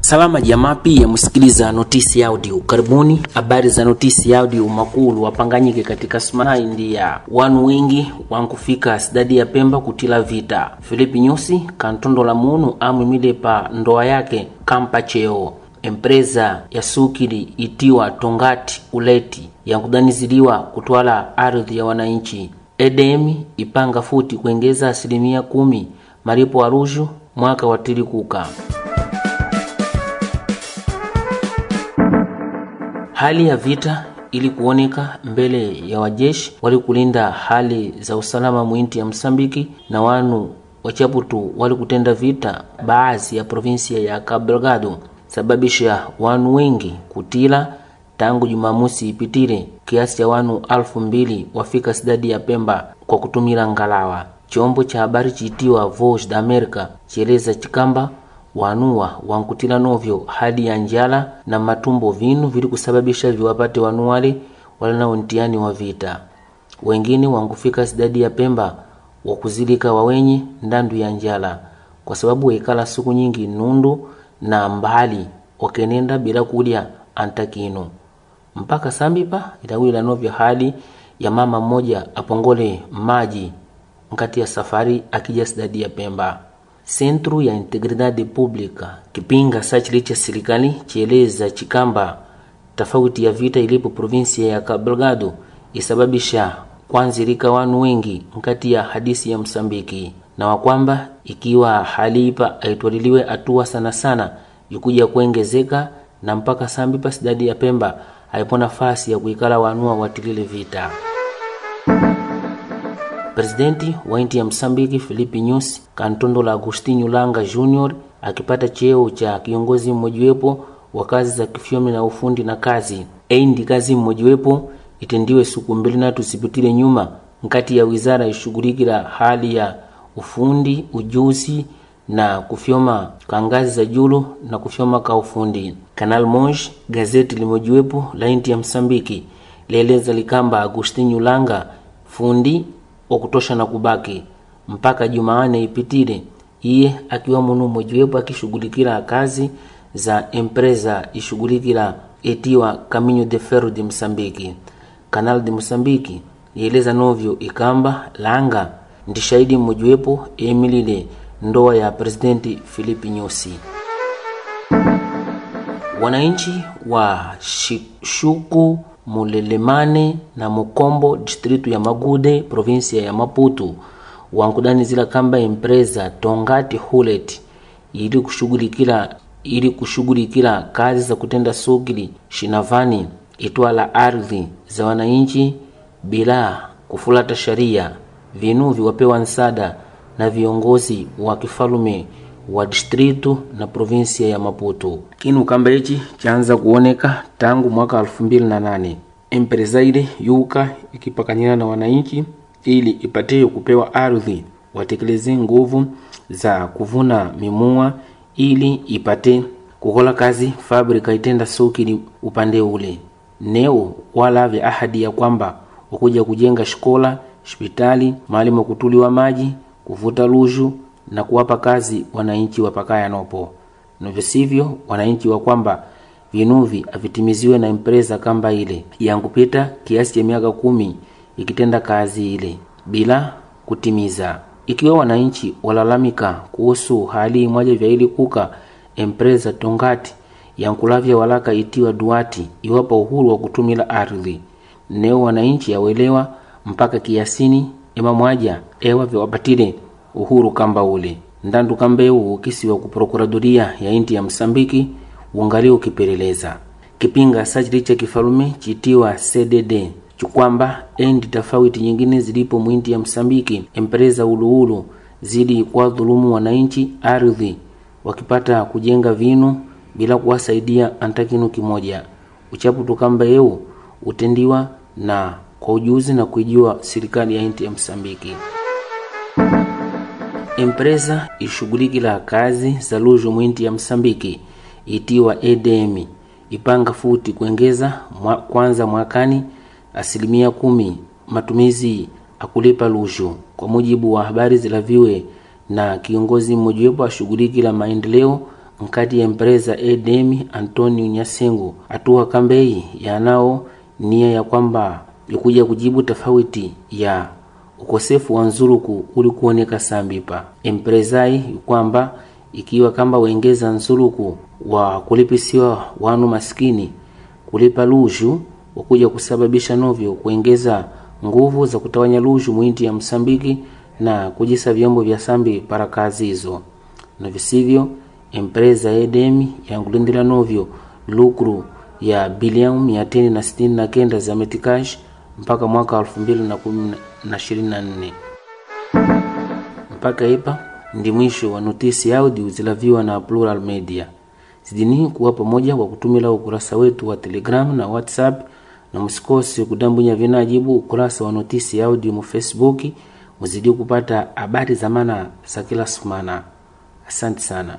Salama jamaa, pia msikiliza notisi ya audio. Karibuni habari za notisi ya audio. Makulu wapanganyike katika sumana India, wanu wengi wankufika sidadi ya Pemba kutila vita. Filipi Nyusi kantondo la munu amwimile pa ndoa yake kampa cheo empresa ya sukili itiwa Tongati Uleti yankudaniziliwa kutwala ardhi ya wananchi. EDM ipanga futi kuengeza asilimia kumi malipo arushu mwaka wa Hali ya vita ili kuoneka mbele ya wajeshi wali kulinda hali za usalama mwinti ya Msambiki na wanu wachaputu wali kutenda vita baadhi ya provinsia ya Cabo Delgado sababisha wanu wengi kutila tangu Jumamosi ipitile kiasi cha wanu alfu mbili wafika sidadi ya Pemba kwa kutumila ngalawa. Chombo cha habari chiitiwa Voice da America chieleza chikamba wanuwa wankutila novyo hali ya njala na matumbo vinu vili kusababisha viwapate wanuwale wala na untiani wa vita. Wengine wankufika sidadi ya Pemba wakuzilika wawenye ndandu ya njala kwa sababu waikala siku nyingi nundu na mbali wakenenda bila kulya antakino mpaka sambipa ilawila novyo hali ya mama mmoja apongole maji nkati ya safari akija sidadi ya Pemba. Centro ya Integridade Pública kipinga sachili cha serikali chieleza chikamba tofauti ya vita ilipo provinsia ya Cabo isababisha kwanzirika wanu wengi nkati ya hadisi ya Msambiki na wakwamba ikiwa hali ipa aitwaliliwe atua sana sana ikuja kuengezeka na mpaka sambipa sidadi ya Pemba haipo nafasi ya kuikala wanua watilile vita. Presidenti wa inti ya Msambiki Filipe Nyusi kantondo la Agostinho Langa Junior akipata cheo cha kiongozi mmojiwepo wa kazi za kifyomi na ufundi na kazi eindi kazi mmojiwepo itendiwe siku mbili na tusipitile nyuma nkati ya wizara ishughulikila hali ya ufundi ujuzi na kufyoma ka ngazi za julu na kufyoma ka ufundi. Canal Monge gazeti limojiwepo la inti ya Msambiki lieleza likamba Agostinho Langa fundi wa kutosha na kubaki mpaka Jumaane ipitile, iye akiwa munu mojiwepo akishughulikila kazi za empresa ishughulikila etiwa Caminho de Ferro de Msambiki. Canal de Msambiki yeleza novyo ikamba Langa ndi shahidi mmojiwepo emilile ndoa ya presidenti Filipe Nyusi. Wananchi wa Shuku Mulelemane na Mukombo distritu ya Magude provinsia ya maputu wankudanizila kamba empresa Tongati Hulet. Ili kushughulikila ili kushughulikila kazi za kutenda sugili shinavani itwala ardhi za wananchi bila kufulata sharia. Vinu viwapewa nsada na viongozi wa kifalume wa distritu na provinsia ya Maputo. Kinu kamba ichi chaanza kuoneka tangu mwaka 2008 Empresaire yuka ikipakanyana na wananchi ili ipatie kupewa ardhi watekeleze nguvu za kuvuna mimua ili ipate kukola kazi fabrika itenda sokili upande ule neo wala vya ahadi ya kwamba wakuja kujenga shikola hospitali mahali makutuliwa maji kuvuta luju na kuwapa kazi wananchi wapakaya nopo novyo sivyo wananchi wa kwamba vinuvi avitimiziwe na impreza kamba ile. Yankupita kiasi cha miaka kumi ikitenda kazi ile bila kutimiza. Ikiwa wananchi walalamika kuhusu hali mwaja vya ili kuka empresa tongati yankulavya walaka itiwa duati iwapa uhuru wa kutumila ardhi. Neo wananchi yawelewa mpaka kiasini ema mwaja ewa vyawapatile uhuru kamba uli ndandu kambeu ukisiwa ku prokuradoria ya inti ya Msambiki ungali ukipeleleza kipinga sajili cha kifalume chitiwa CDD chikwamba endi tofauti nyingine zilipo mwinti ya Msambiki. Empereza uluulu zili kwa dhulumu wananchi ardhi. Wakipata kujenga vinu bila kuwasaidia antakinu kimoja. Uchapu tukamba eu utendiwa na kwa ujuzi na kuijua serikali ya inti ya Msambiki. Empresa ishughulikila kazi za lujo mwinti ya Msambiki itiwa EDM ipanga futi kuengeza mwa, kwanza mwakani asilimia kumi. Matumizi akulipa lujo. Kwa mujibu wa habari zilaviwe na kiongozi mmojawapo ashughulikila maendeleo nkati ya empresa edm antonio nyasengo atuwa kambei yanao nia ya kwamba ikuja kujibu tofauti ya ukosefu wa nzuluku ulikuoneka sambipa. Empresai kwamba ikiwa kamba wengeza nzuluku wa kulipisiwa wanu maskini kulipa luju wakuja kusababisha novyo kuengeza nguvu za kutawanya luju mwinti ya msambiki na kujisa vyombo vya sambi para kazi hizo. Na visivyo empresa edemi yangulindila novyo lukru ya mia tini na sitini na kenda za metikash mpaka mwaka elfu mbili na kumi na ishirini na nne mpaka ipa ndi mwisho wa notisi ya audio zilaviwa na Plural Media. Zidini kuwa pamoja kwa kutumila ukurasa wetu wa Telegram na WhatsApp, na msikose kudambunya vinajibu ukurasa wa notisi ya audio mu Facebook, muzidi kupata habari za maana za kila sumana. Asante sana.